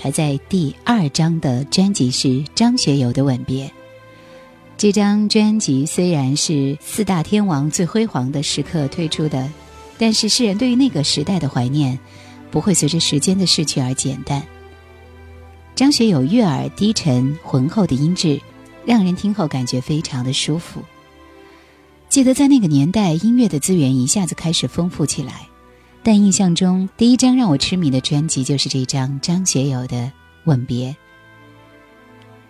排在第二张的专辑是张学友的《吻别》。这张专辑虽然是四大天王最辉煌的时刻推出的，但是世人对于那个时代的怀念，不会随着时间的逝去而减淡。张学友悦耳低沉浑厚的音质，让人听后感觉非常的舒服。记得在那个年代，音乐的资源一下子开始丰富起来。但印象中，第一张让我痴迷的专辑就是这张张学友的《吻别》。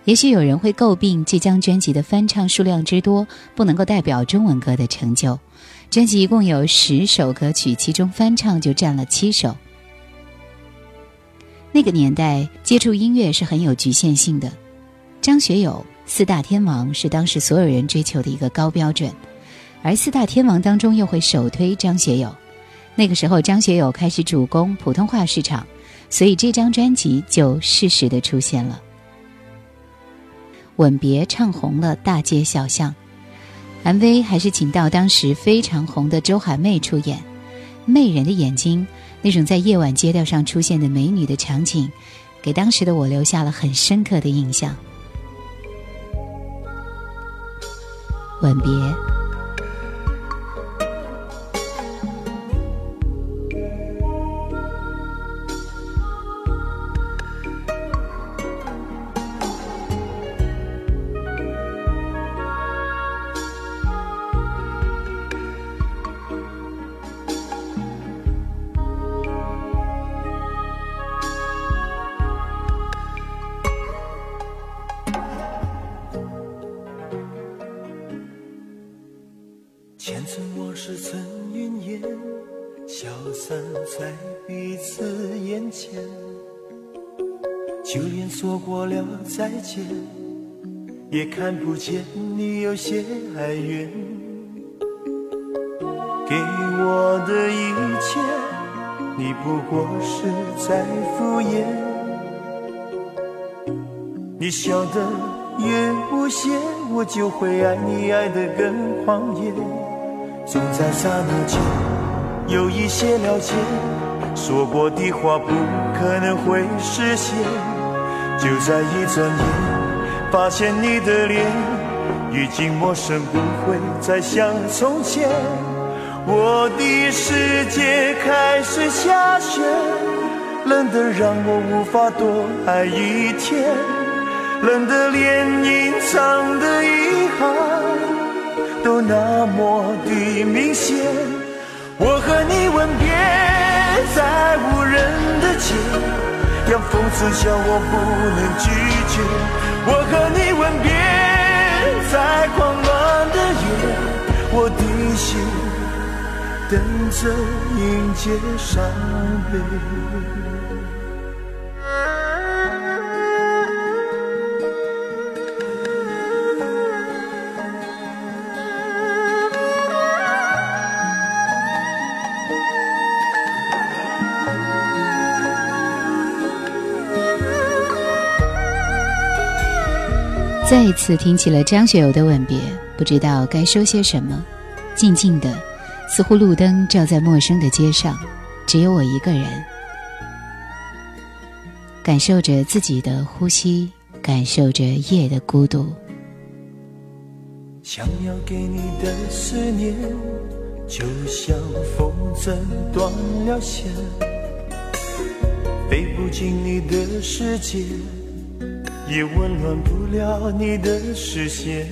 也许有人会诟病这张专辑的翻唱数量之多，不能够代表中文歌的成就。专辑一共有十首歌曲，其中翻唱就占了七首。那个年代接触音乐是很有局限性的，张学友四大天王是当时所有人追求的一个高标准，而四大天王当中又会首推张学友。那个时候，张学友开始主攻普通话市场，所以这张专辑就适时的出现了。吻别唱红了大街小巷，MV 还是请到当时非常红的周海媚出演，媚人的眼睛，那种在夜晚街道上出现的美女的场景，给当时的我留下了很深刻的印象。吻别。也看不见你有些哀怨。给我的一切，你不过是在敷衍。你笑得越无邪，我就会爱你爱得更狂野。总在刹那间有一些了解，说过的话不可能会实现。就在一转眼，发现你的脸已经陌生，不会再像从前。我的世界开始下雪，冷得让我无法多爱一天，冷得连隐藏的遗憾都那么的明显。我和你吻别在无人的街。让风刺笑我不能拒绝，我和你吻别在狂乱的夜，我的心等着迎接伤悲。再一次听起了张学友的吻别，不知道该说些什么。静静的，似乎路灯照在陌生的街上，只有我一个人，感受着自己的呼吸，感受着夜的孤独。想要给你的思念，就像风筝断了线，飞不进你的世界，也温暖不了你的视线。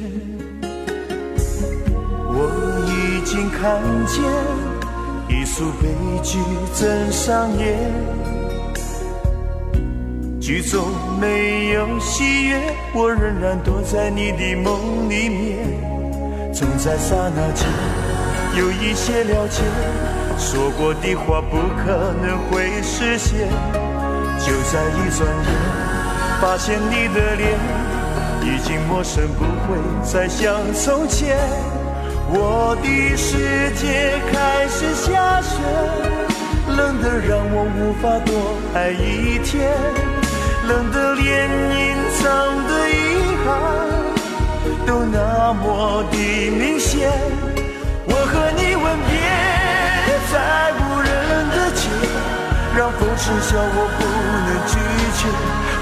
我已经看见一出悲剧正上演，剧中没有喜悦，我仍然躲在你的梦里面，总在刹那间有一些了解，说过的话不可能会实现，就在一转眼，发现你的脸已经陌生，不会再像从前。我的世界开始下雪，冷得让我无法多爱一天，冷得连隐藏的遗憾都那么的明显。我和你吻别在无人的街，让风痴笑我不能拒绝。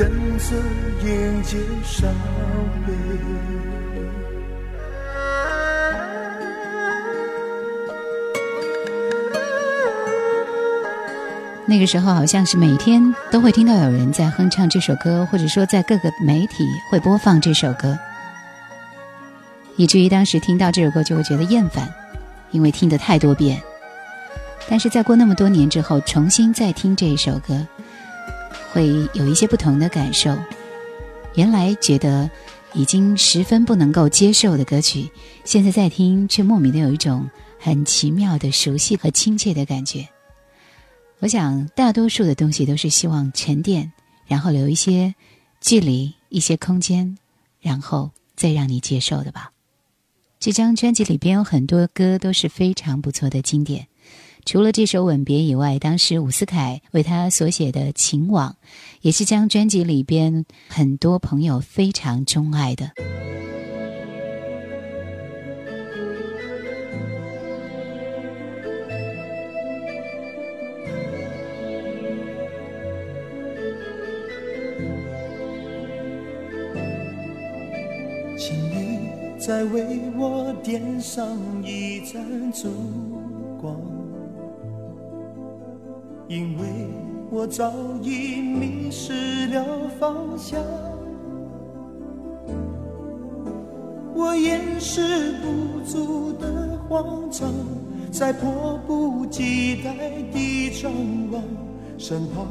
等着迎接伤悲。那个时候好像是每天都会听到有人在哼唱这首歌，或者说在各个媒体会播放这首歌，以至于当时听到这首歌就会觉得厌烦，因为听得太多遍。但是在过那么多年之后，重新再听这一首歌，会有一些不同的感受。原来觉得已经十分不能够接受的歌曲，现在再听却莫名的有一种很奇妙的熟悉和亲切的感觉。我想，大多数的东西都是希望沉淀，然后留一些距离、一些空间，然后再让你接受的吧。这张专辑里边有很多歌都是非常不错的经典，除了这首《吻别》以外，当时伍思凯为他所写的《情网》，也是将专辑里边很多朋友非常钟爱的。请你再为我点上一盏烛光，因为我早已迷失了方向。我掩饰不住的慌张，在迫不及待地张望，生怕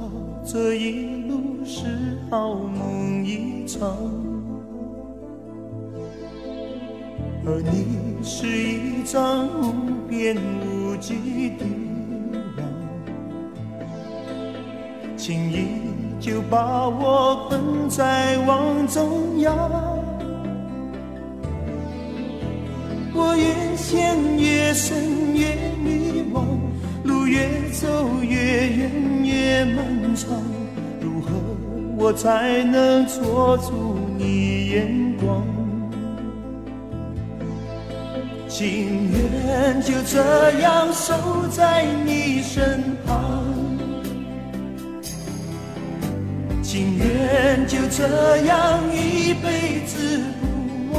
这一路是好梦一场。而你是一张无边无际的轻易就把我困在网中央。我越陷越深越迷惘，路越走越远越漫长，如何我才能捉住你眼光？情愿就这样守在你身旁，愿就这样一辈子不忘。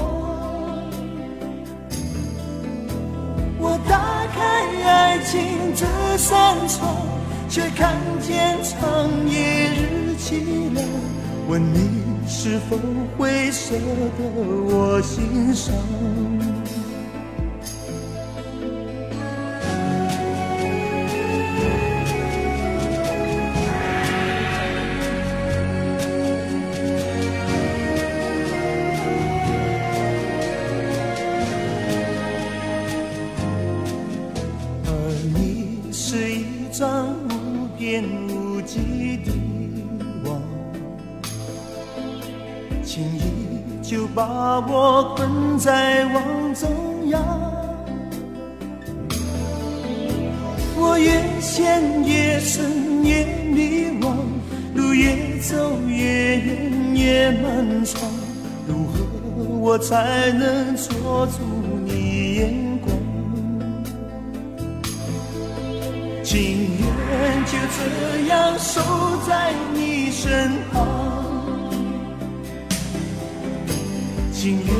我打开爱情这扇窗，却看见长夜日凄凉。问你是否会舍得我心伤？在网中央，我越陷越深越迷惘，路越走越远越漫长，如何我才能捉住你眼光？情愿就这样守在你身旁，情愿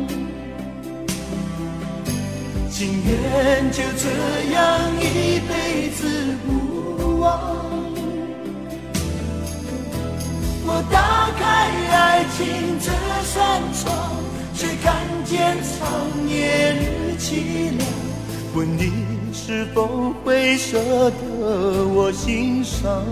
情愿就这样一辈子不忘。我打开爱情这扇窗，却看见长夜日凄凉。问你是否会舍得我心伤？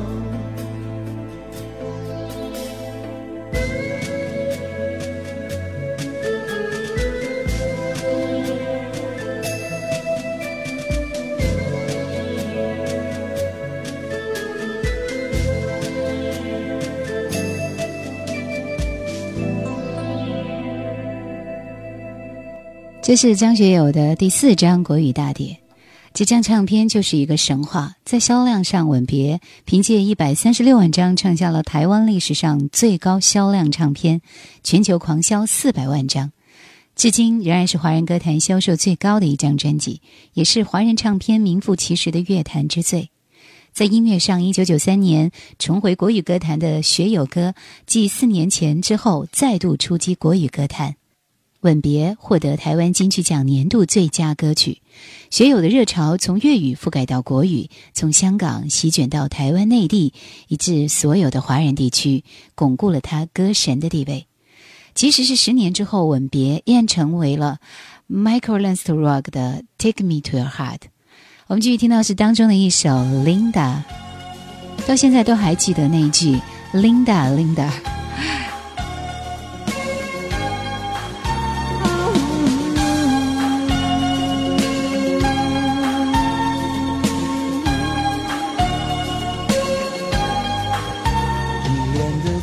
这是张学友的第四张国语大碟，这张唱片就是一个神话，在销量上，《吻别》凭借一百三十六万张创下了台湾历史上最高销量唱片，全球狂销四百万张，至今仍然是华人歌坛销售最高的一张专辑，也是华人唱片名副其实的乐坛之最。在音乐上，一九九三年重回国语歌坛的学友歌，继四年前之后再度出击国语歌坛。《吻别》获得台湾金曲奖年度最佳歌曲，学友的热潮从粤语覆盖到国语，从香港席卷到台湾内地，以致所有的华人地区，巩固了他歌神的地位。即使是十年之后，《吻别》依然成为了 Michael Learns to Take Me to Your Heart。我们继续听到是当中的一首《Linda》，到现在都还记得那一句 “Linda，Linda”。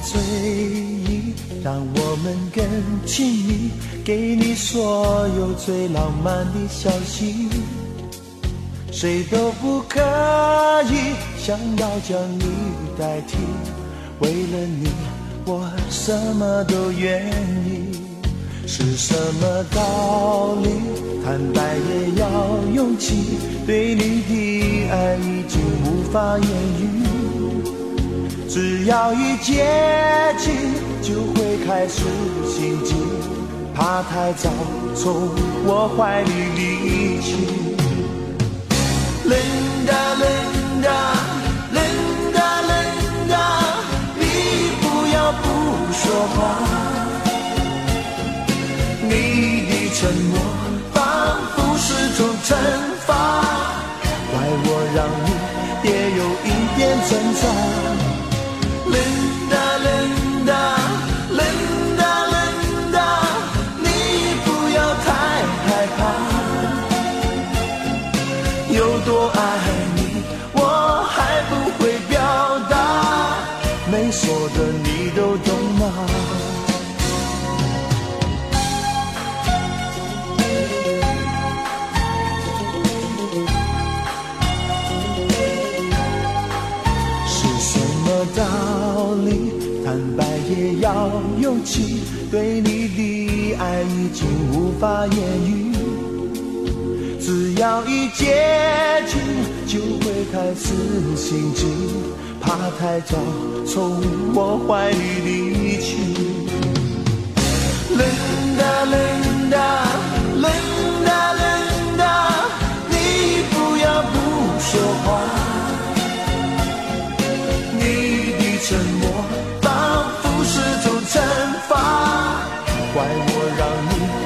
随意，让我们更亲密，给你所有最浪漫的消息，谁都不可以想要将你代替。为了你，我什么都愿意。是什么道理？坦白也要勇气。对你的爱已经无法言语，只要一接近。就会开始心悸，怕太早从我怀里离去。Linda Linda Linda Linda，你不要不说话，你的沉默仿佛是种惩罚，怪我让你也有一点挣扎。冷的冷的冷的冷的，你不要太害怕，有多爱你，我还不会表达，没说的。对你的爱已经无法言语。只要一接近，就会开始心悸，怕太早从我怀里离去。Linda Linda Linda Linda，你不要不说话，你的沉默仿佛是惩罚，怪我让你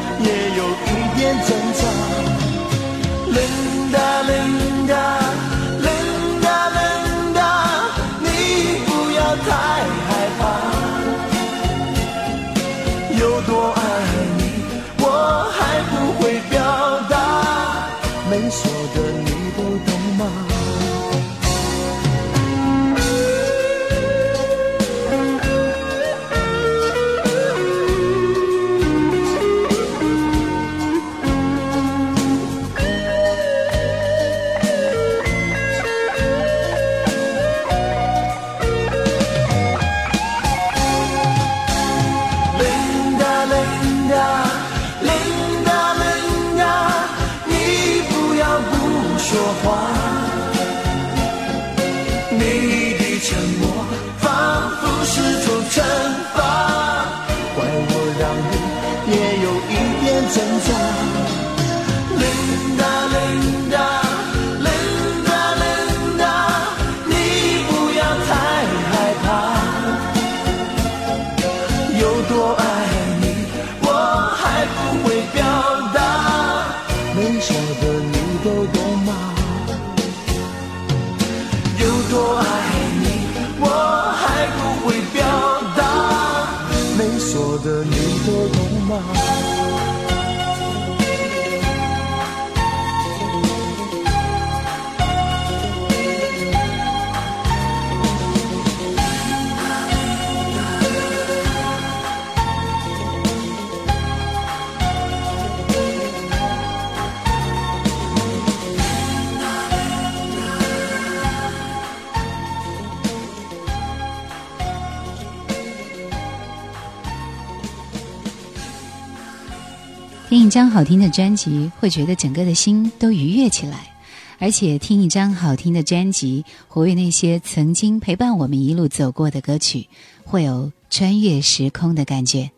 听一张好听的专辑，会觉得整个的心都愉悦起来，而且听一张好听的专辑，活跃那些曾经陪伴我们一路走过的歌曲，会有穿越时空的感觉。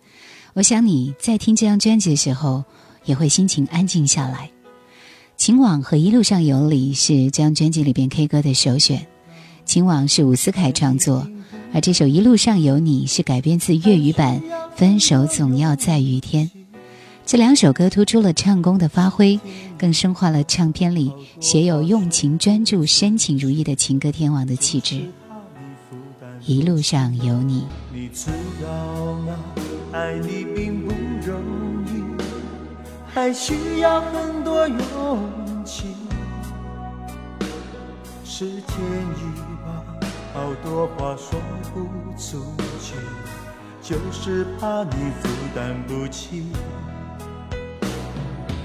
我想你在听这张专辑的时候，也会心情安静下来。情网和一路上有你是这张专辑里边 K 歌的首选。情网是伍思凯创作，而这首一路上有你是改编自粤语版《分手总要在雨天》。这两首歌突出了唱功的发挥，更深化了唱片里写有用情专注、深情如一的情歌天王的气质。一路上有你，你知道吗？爱你并不容易，还需要很多勇气。是天意吧，好多话说不出去，就是怕你负担不起。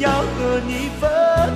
要和你分。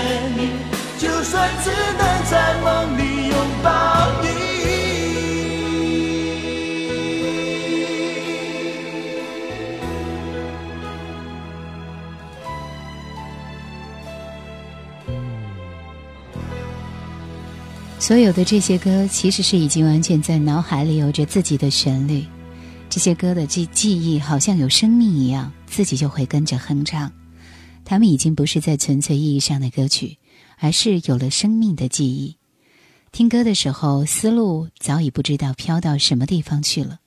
算只能在梦里拥抱你。所有的这些歌其实是已经完全在脑海里有着自己的旋律，这些歌的记记忆好像有生命一样，自己就会跟着哼唱，他们已经不是在纯粹意义上的歌曲。而是有了生命的记忆。听歌的时候，思路早已不知道飘到什么地方去了，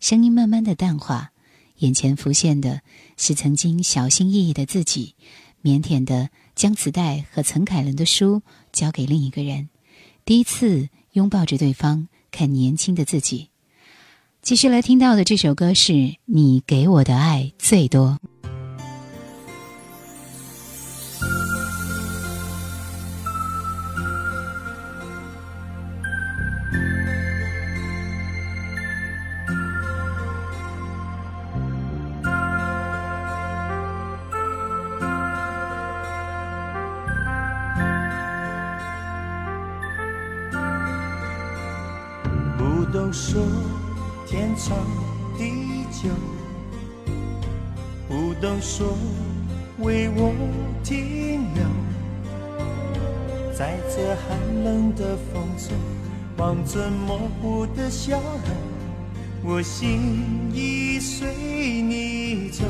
声音慢慢的淡化，眼前浮现的是曾经小心翼翼的自己，腼腆的将磁带和陈凯伦的书交给另一个人。第一次拥抱着对方，看年轻的自己。继续来听到的这首歌是《你给我的爱最多》。说天长地久，不懂说为我停留，在这寒冷的风中，望着模糊的笑容，我心已随你走，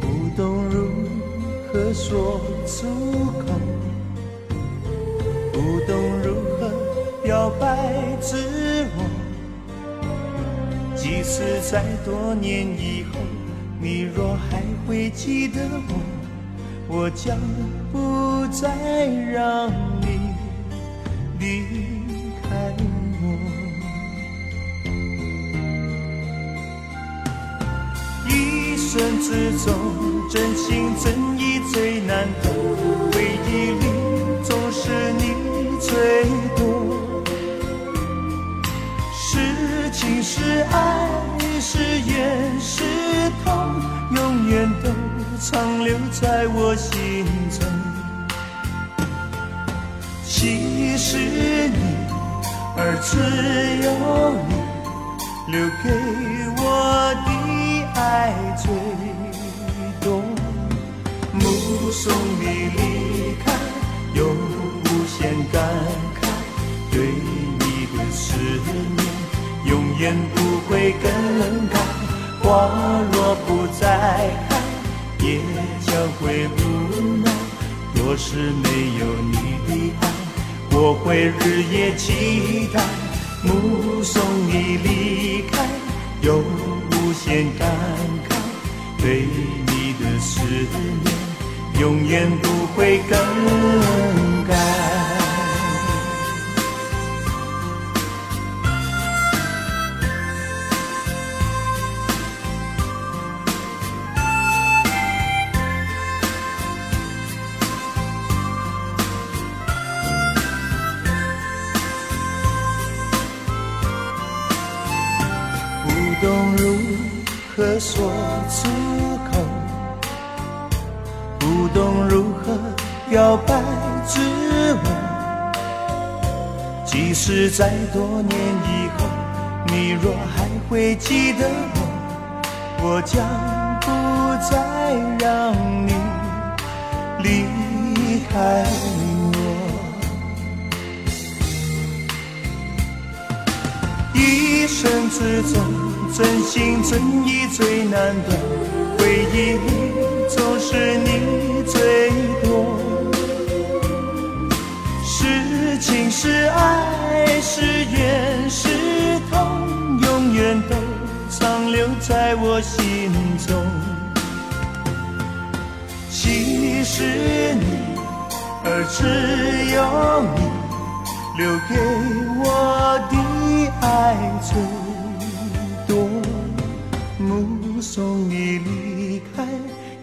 不懂如何说出口，不懂如表白自我，即使在多年以后，你若还会记得我，我将不再让你离开我。一生之中，真心真意最难得，回忆里总是在我心中。其实你，而只有你，留给我的爱最多。目送你离开，有无限感慨，对你的思念。永远不会更改，花若不再开，将会无奈。若是没有你的爱，我会日夜期待。目送你离开，有无限感慨，对你的思念，永远不会更改。是在多年以后，你若还会记得我，我将不再让你离开我。一生之中。真心真意最难得，回忆里总是你最多。情是爱是怨是痛，永远都长留在我心中。其实你，而只有你，留给我的爱最多。目送你离开，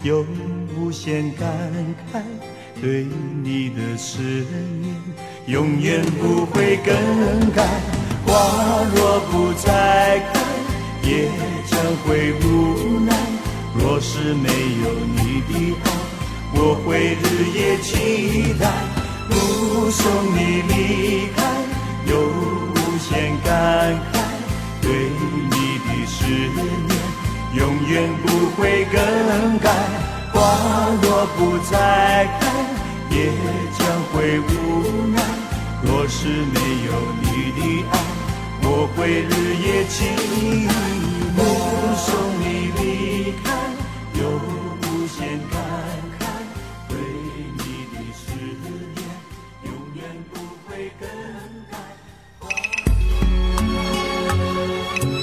有无限感慨，对你的思念永远不会更改。花若不再开，也将会无奈。若是没有你的爱，我会日夜期待。目送你离开，有无限感慨，对你的思念。永远不会更改，花若不再开，也将会无奈。若是没有你的爱，我会日夜凄寞。送你离开，有无限感慨，对你的思念永远不会更改。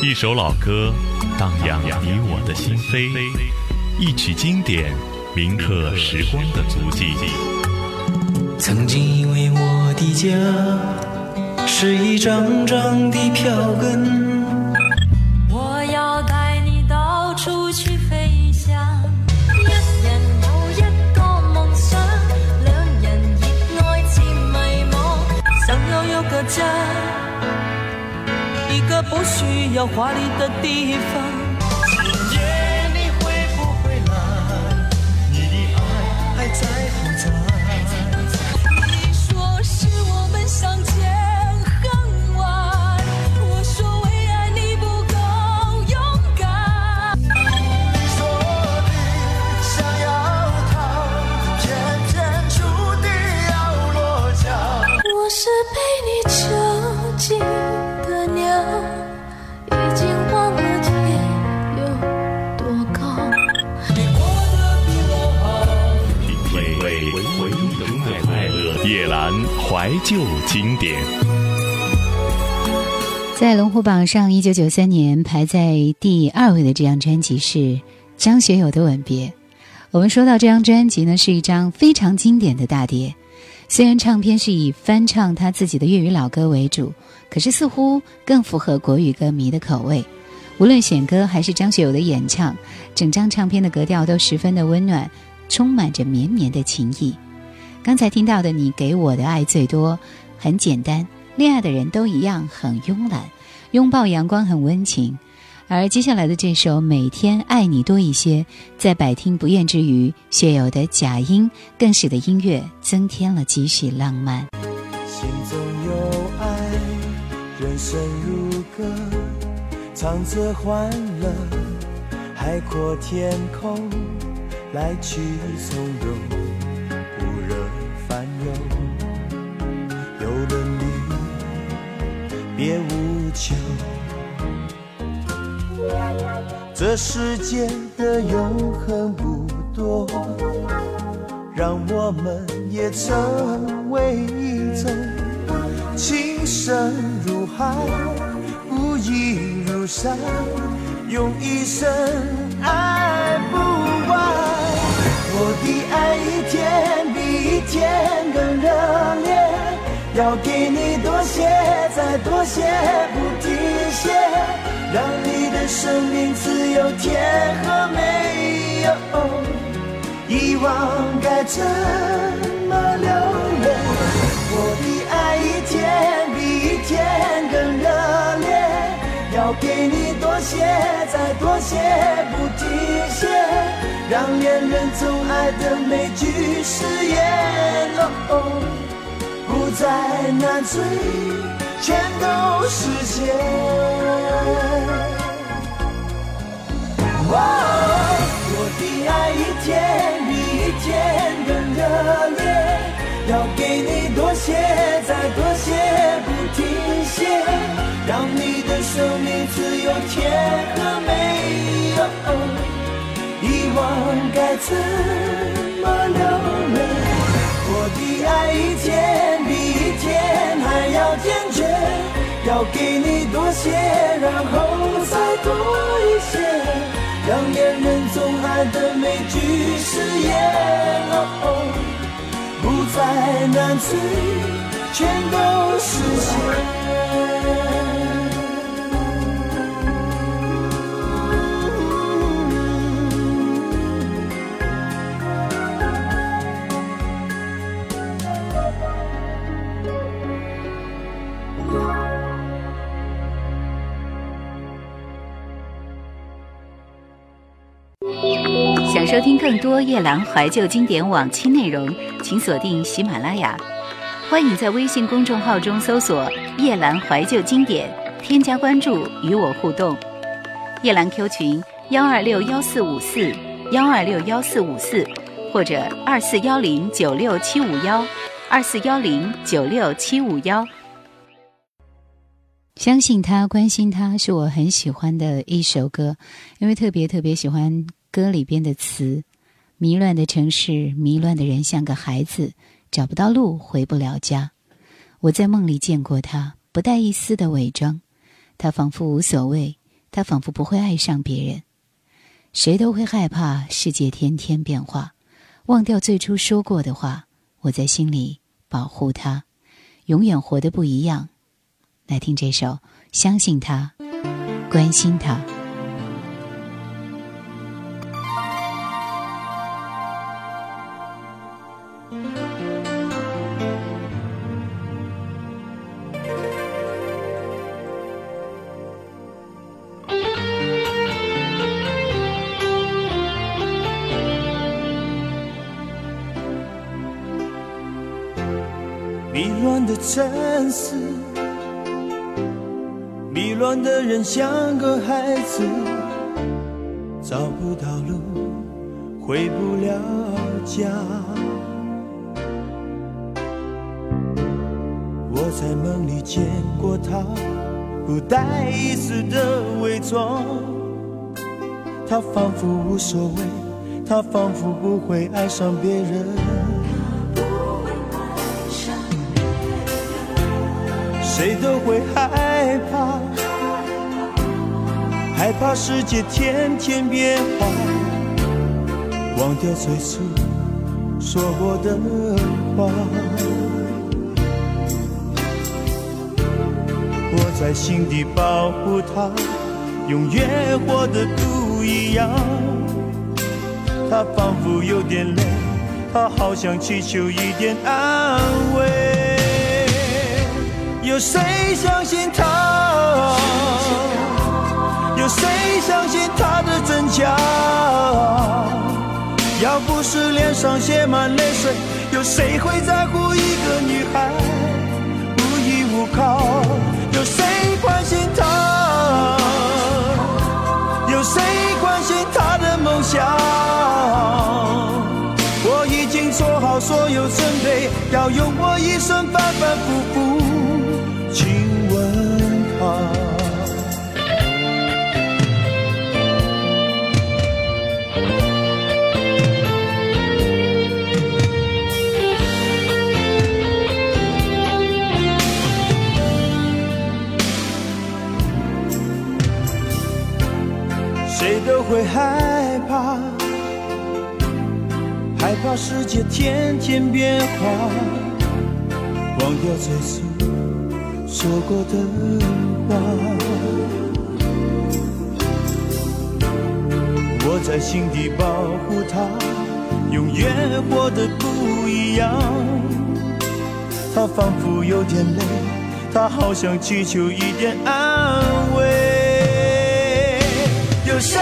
一首老歌，荡漾你我的心扉；一曲经典，铭刻时光的足迹。曾经以为我的家是一张张的票根，我要带你到处去飞翔。一人有一个梦想，两人热爱渐迷惘，想要有个家，一个不需要华丽的地方。旧经典，在龙虎榜上，一九九三年排在第二位的这张专辑是张学友的《吻别》。我们说到这张专辑呢，是一张非常经典的大碟。虽然唱片是以翻唱他自己的粤语老歌为主，可是似乎更符合国语歌迷的口味。无论选歌还是张学友的演唱，整张唱片的格调都十分的温暖，充满着绵绵的情意。刚才听到的，你给我的爱最多，很简单。恋爱的人都一样，很慵懒，拥抱阳光很温情。而接下来的这首《每天爱你多一些》，在百听不厌之余，学友的假音更使得音乐增添了几许浪漫。心中有爱，人生如歌，唱着欢乐，海阔天空，来去从容。有了你别无求，这世界的永恒不多，让我们也成为一种情深如海，不移如山，用一生爱不完。我的爱一天一天更热烈。要给你多些，再多些，不停歇，让你的生命只有甜和美。遗忘该怎么留恋？我的爱一天比一天更热烈。要给你多些，再多些，不停歇，让恋人总爱的每句誓言。不再难追，全都实现。我的爱一天比一天更热烈，要给你多些，再多些，不停歇，让你的生命只有甜和美。遗忘该怎么流泪？我的爱一天比一天还要坚决，要给你多些，然后再多一些，让恋人总爱的每句誓言哦，不再难追，全都实现。收听更多夜兰怀旧经典往期内容，请锁定喜马拉雅。欢迎在微信公众号中搜索“夜兰怀旧经典”，添加关注与我互动。夜兰 Q 群：幺二六幺四五四幺二六幺四五四，或者二四幺零九六七五幺。二四幺零九六七五幺。相信他，关心他，是我很喜欢的一首歌，因为特别特别喜欢歌里边的词。迷乱的城市，迷乱的人，像个孩子，找不到路，回不了家。我在梦里见过他，不带一丝的伪装，他仿佛无所谓，他仿佛不会爱上别人。谁都会害怕世界天天变化，忘掉最初说过的话。我在心里保护他，永远活得不一样。来听这首《相信他，关心他》。乱的城市，迷乱的人像个孩子，找不到路，回不了家。我在梦里见过他，不带一丝的伪装，他仿佛无所谓，他仿佛不会爱上别人。谁都会害怕，害怕世界天天变化，忘掉最初说过的话。我在心底保护他，永远活得不一样。他仿佛有点累，他好想祈求一点安慰。有谁相信他？有谁相信他的真假？要不是脸上写满泪水，有谁会在乎一个女孩无依无靠？有谁关心她？有谁关心她的梦想？好所有准备，要用我一生反反复复。亲吻她，谁都会害怕世界天天变化，忘掉最初。说过的话，我在心底保护他，永远活得不一样。他仿佛有点累，他好想祈求一点安慰。有谁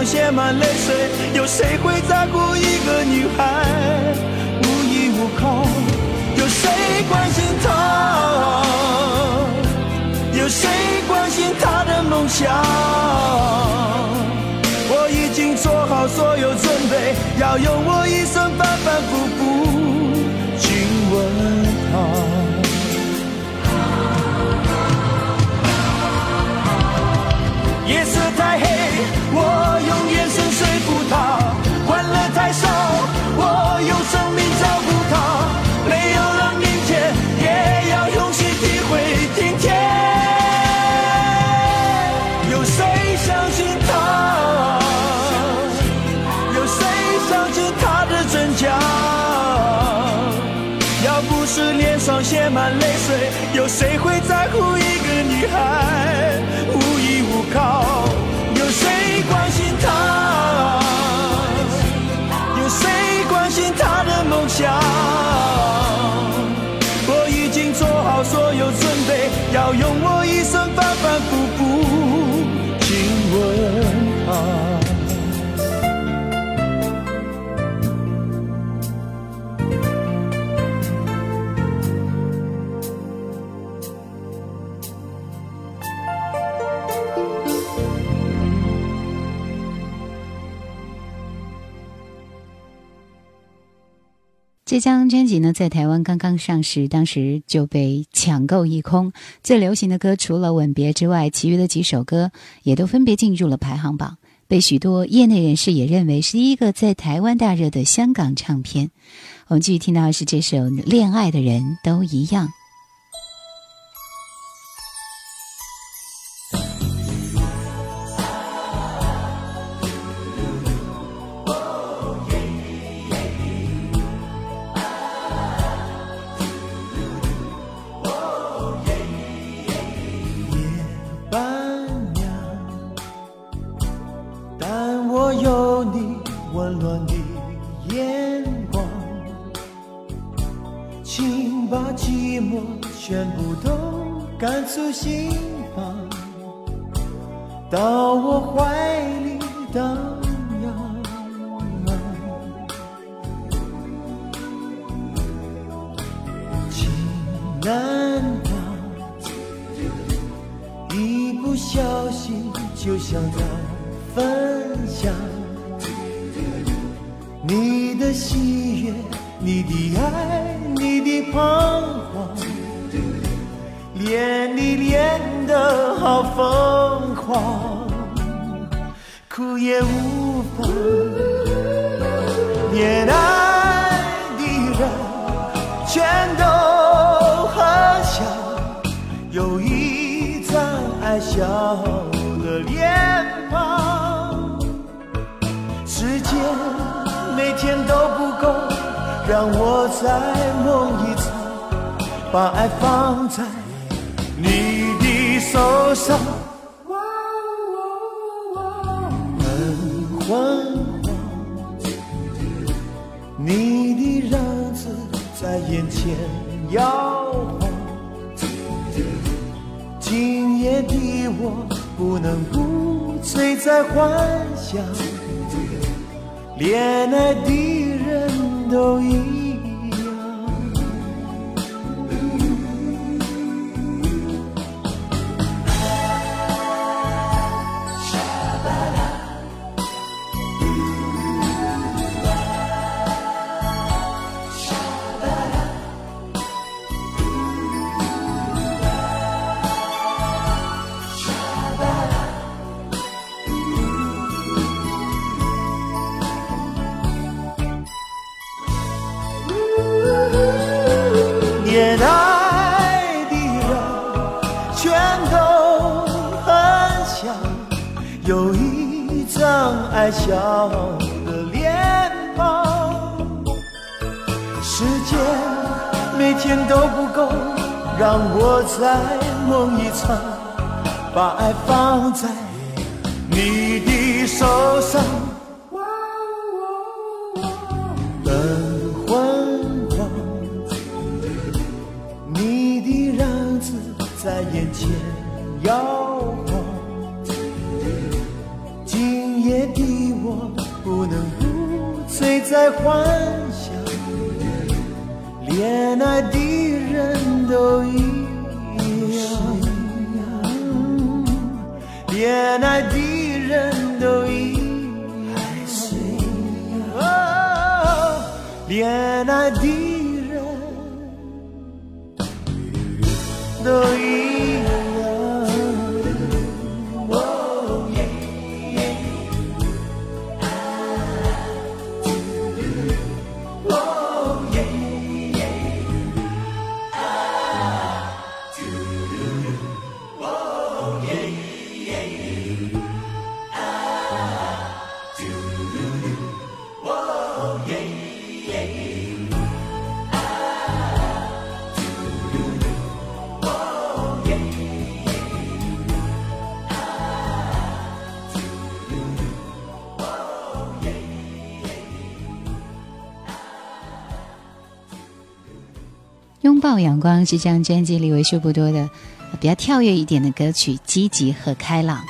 上写满泪水，有谁会在乎一个女孩无依无靠？有谁关心她？有谁关心她的梦想？我已经做好所有准备，要用我一生反反复复这张专辑呢，在台湾刚刚上市，当时就被抢购一空。最流行的歌除了《吻别》之外，其余的几首歌也都分别进入了排行榜，被许多业内人士也认为是第一个在台湾大热的香港唱片。我们继续听到的是这首《恋爱的人都一样》。让我再梦一场，把爱放在你的手上。昏黄，你的样子在眼前摇晃，今夜的我不能不醉在幻想，恋爱的人都一。爱在梦一场，把爱放在你的手上。恋爱的人都一样，恋爱的人都一。抱阳光是这张专辑里为数不多的比较跳跃一点的歌曲，积极和开朗。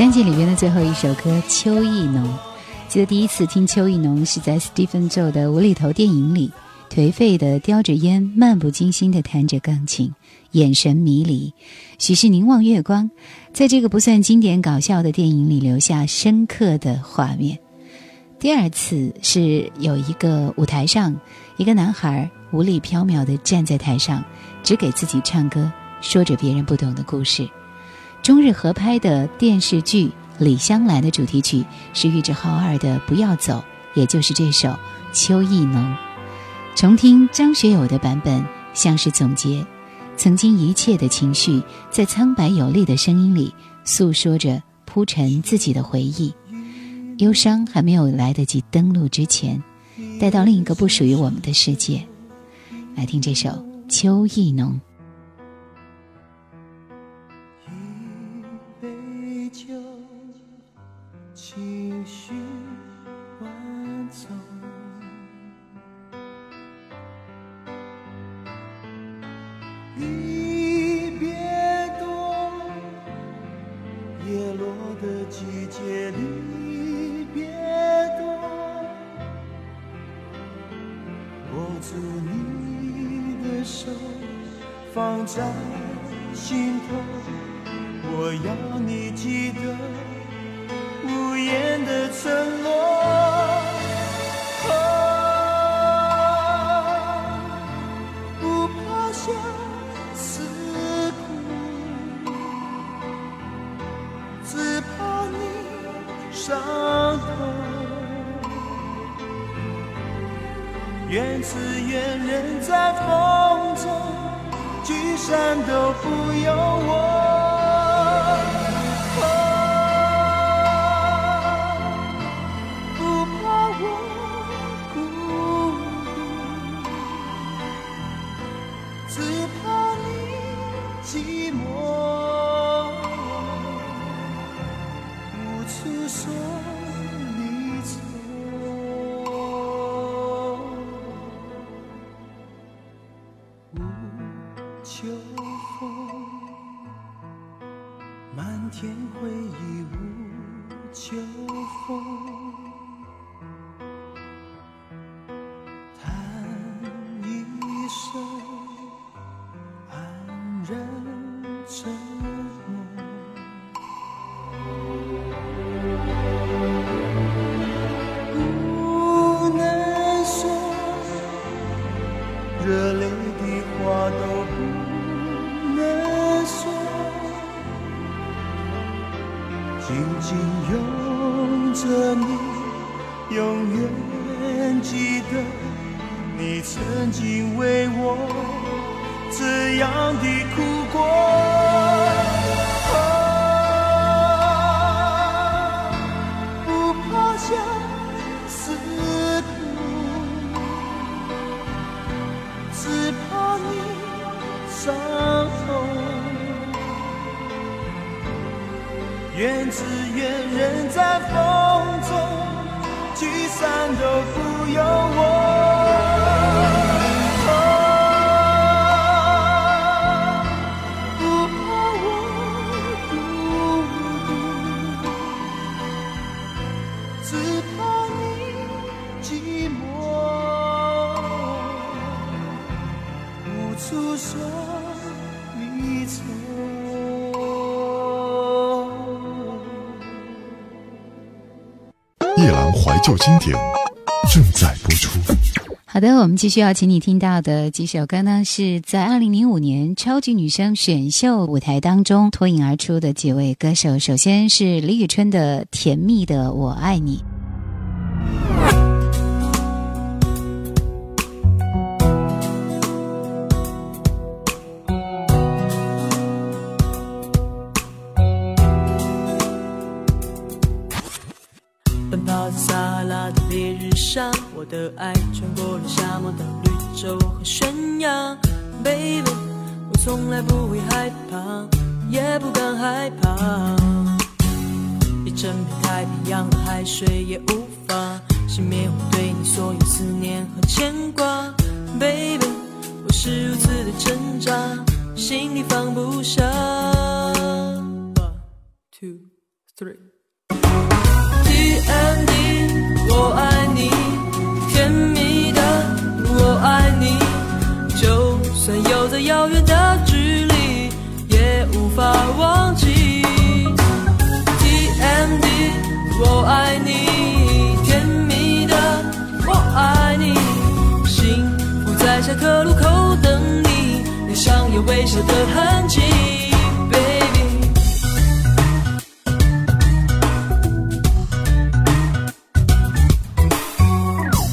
专辑里边的最后一首歌《秋意浓》，记得第一次听《秋意浓》是在 Stephen Joe 的无厘头电影里，颓废的叼着烟，漫不经心的弹着钢琴，眼神迷离，许是凝望月光，在这个不算经典搞笑的电影里留下深刻的画面。第二次是有一个舞台上，一个男孩无力缥缈的站在台上，只给自己唱歌，说着别人不懂的故事。中日合拍的电视剧《李香兰》的主题曲是玉置浩二的《不要走》，也就是这首《秋意浓》。重听张学友的版本，像是总结曾经一切的情绪，在苍白有力的声音里诉说着铺陈自己的回忆。忧伤还没有来得及登陆之前，带到另一个不属于我们的世界。来听这首《秋意浓》。的季节离别多，握住你的手，放在心头。我要你记得无言的承诺。愿此愿人在风中，聚散都不由我。旧经典正在播出。好的，我们继续要请你听到的几首歌呢，是在二零零五年超级女声选秀舞台当中脱颖而出的几位歌手。首先是李宇春的《甜蜜的我爱你》。我的爱穿过了沙漠的绿洲和悬崖。Baby，我从来不会害怕，也不敢害怕。一整片太平洋的海水也无法熄灭我对你所有思念和牵挂。Baby，我是如此的挣扎，心里放不下。One, two, three. TMD，我爱微笑的痕迹，baby。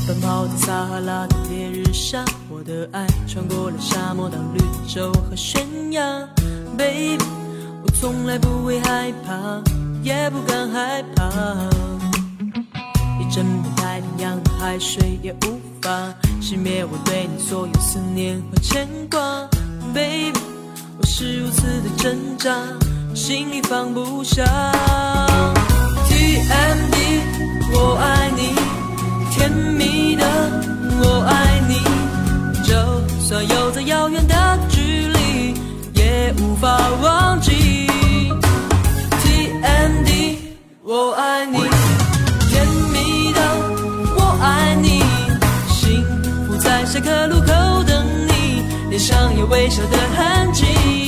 奔跑在撒哈拉的烈日下，我的爱穿过了沙漠到绿洲和悬崖。Baby，我从来不会害怕，也不敢害怕。一整片太平洋的海水也无法熄灭我对你所有思念和牵挂。Baby，我是如此的挣扎，心里放不下。TMD，我爱你。甜蜜的我爱你，就算有再遥远的距离，也无法忘记。TMD，我爱你，甜蜜的我爱你，幸福在下个路口等你，脸上有微笑的痕迹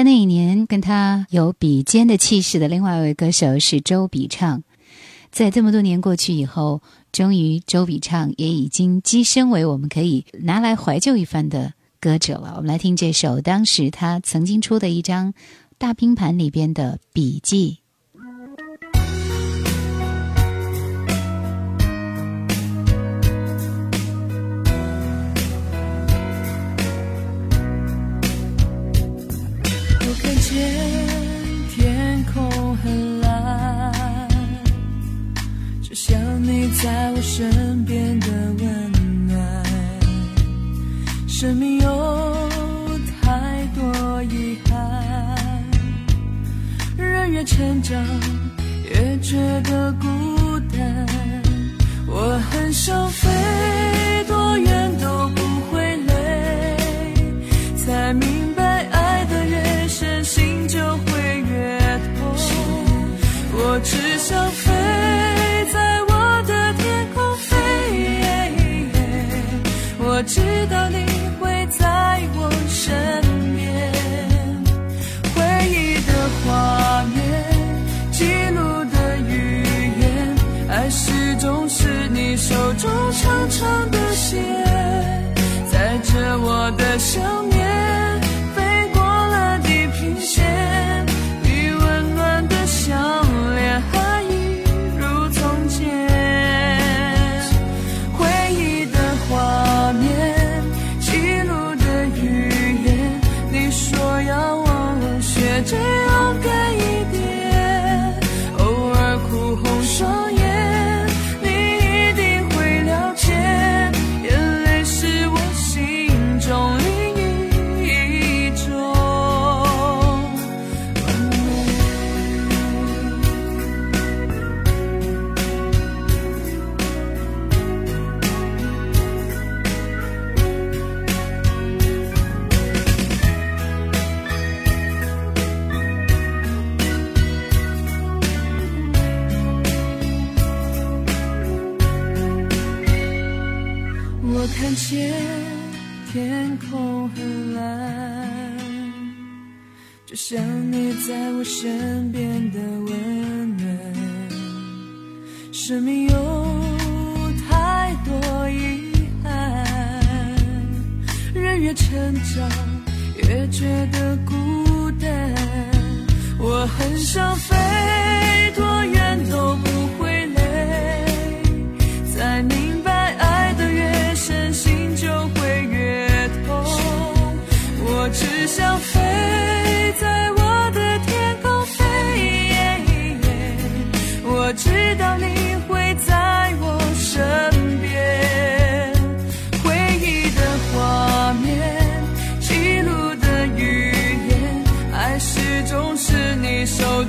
在那一年，跟他有比肩的气势的另外一位歌手是周笔畅。在这么多年过去以后，终于周笔畅也已经跻身为我们可以拿来怀旧一番的歌者了。我们来听这首当时他曾经出的一张大拼盘里边的笔记。想你在我身边的温暖。生命有太多遗憾，人越成长越觉得孤单。我很想飞，多远都手中长长的线，载着我的想念，看见天空很蓝，就像你在我身边的温暖。生命有太多遗憾，人越成长越觉得孤单。我很想飞，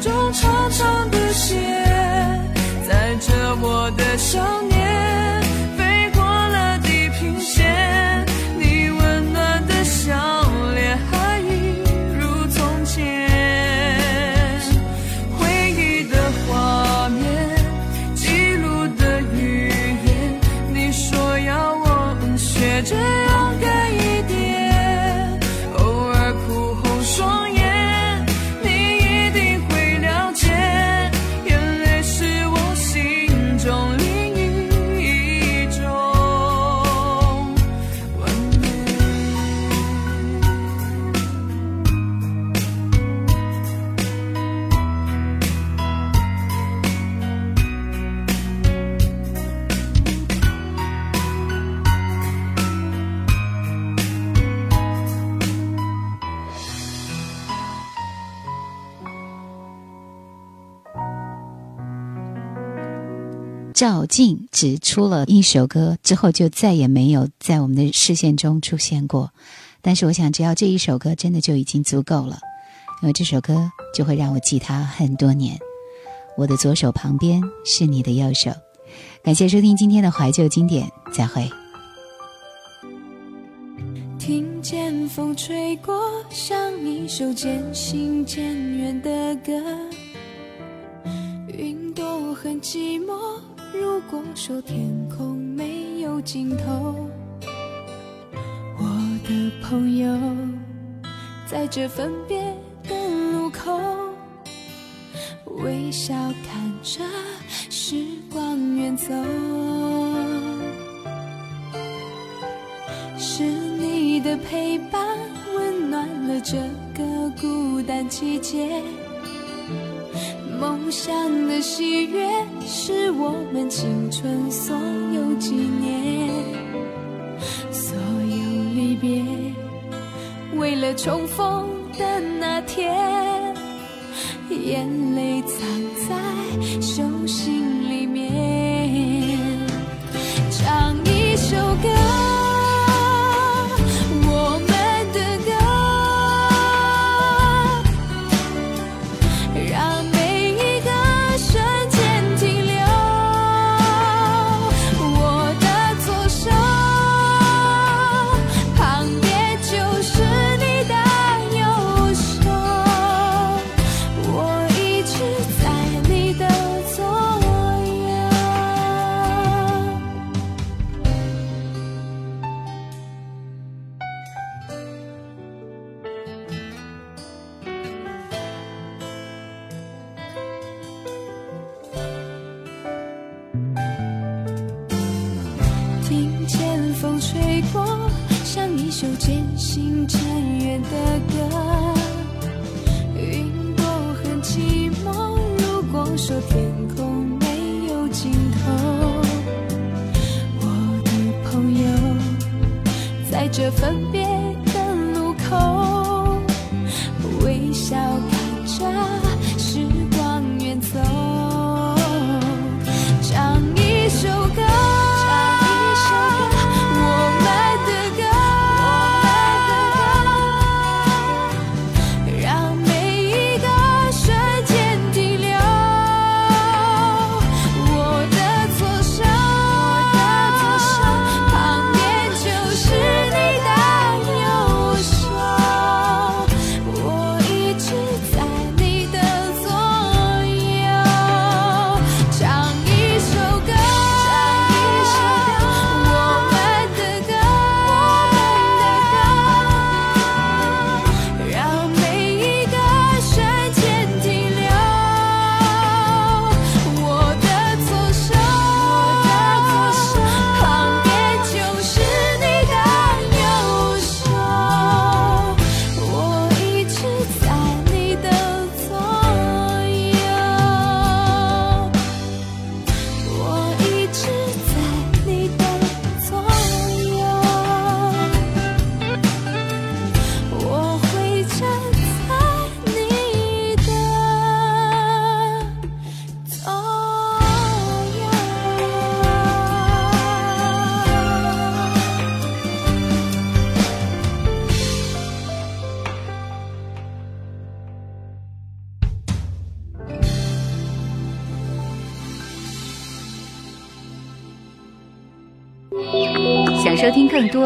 忠诚赵静只出了一首歌之后，就再也没有在我们的视线中出现过。但是我想，只要这一首歌真的就已经足够了，因为这首歌就会让我记他很多年。我的左手旁边是你的右手。感谢收听今天的怀旧经典，再会。听见风吹过，像一首渐行渐远的歌。云朵很寂寞，如果说天空没有尽头，我的朋友，在这分别的路口，微笑看着时光远走。是你的陪伴，温暖了这个孤单季节。梦想的喜悦，是我们青春所有纪念。所有离别，为了重逢的那天，眼泪藏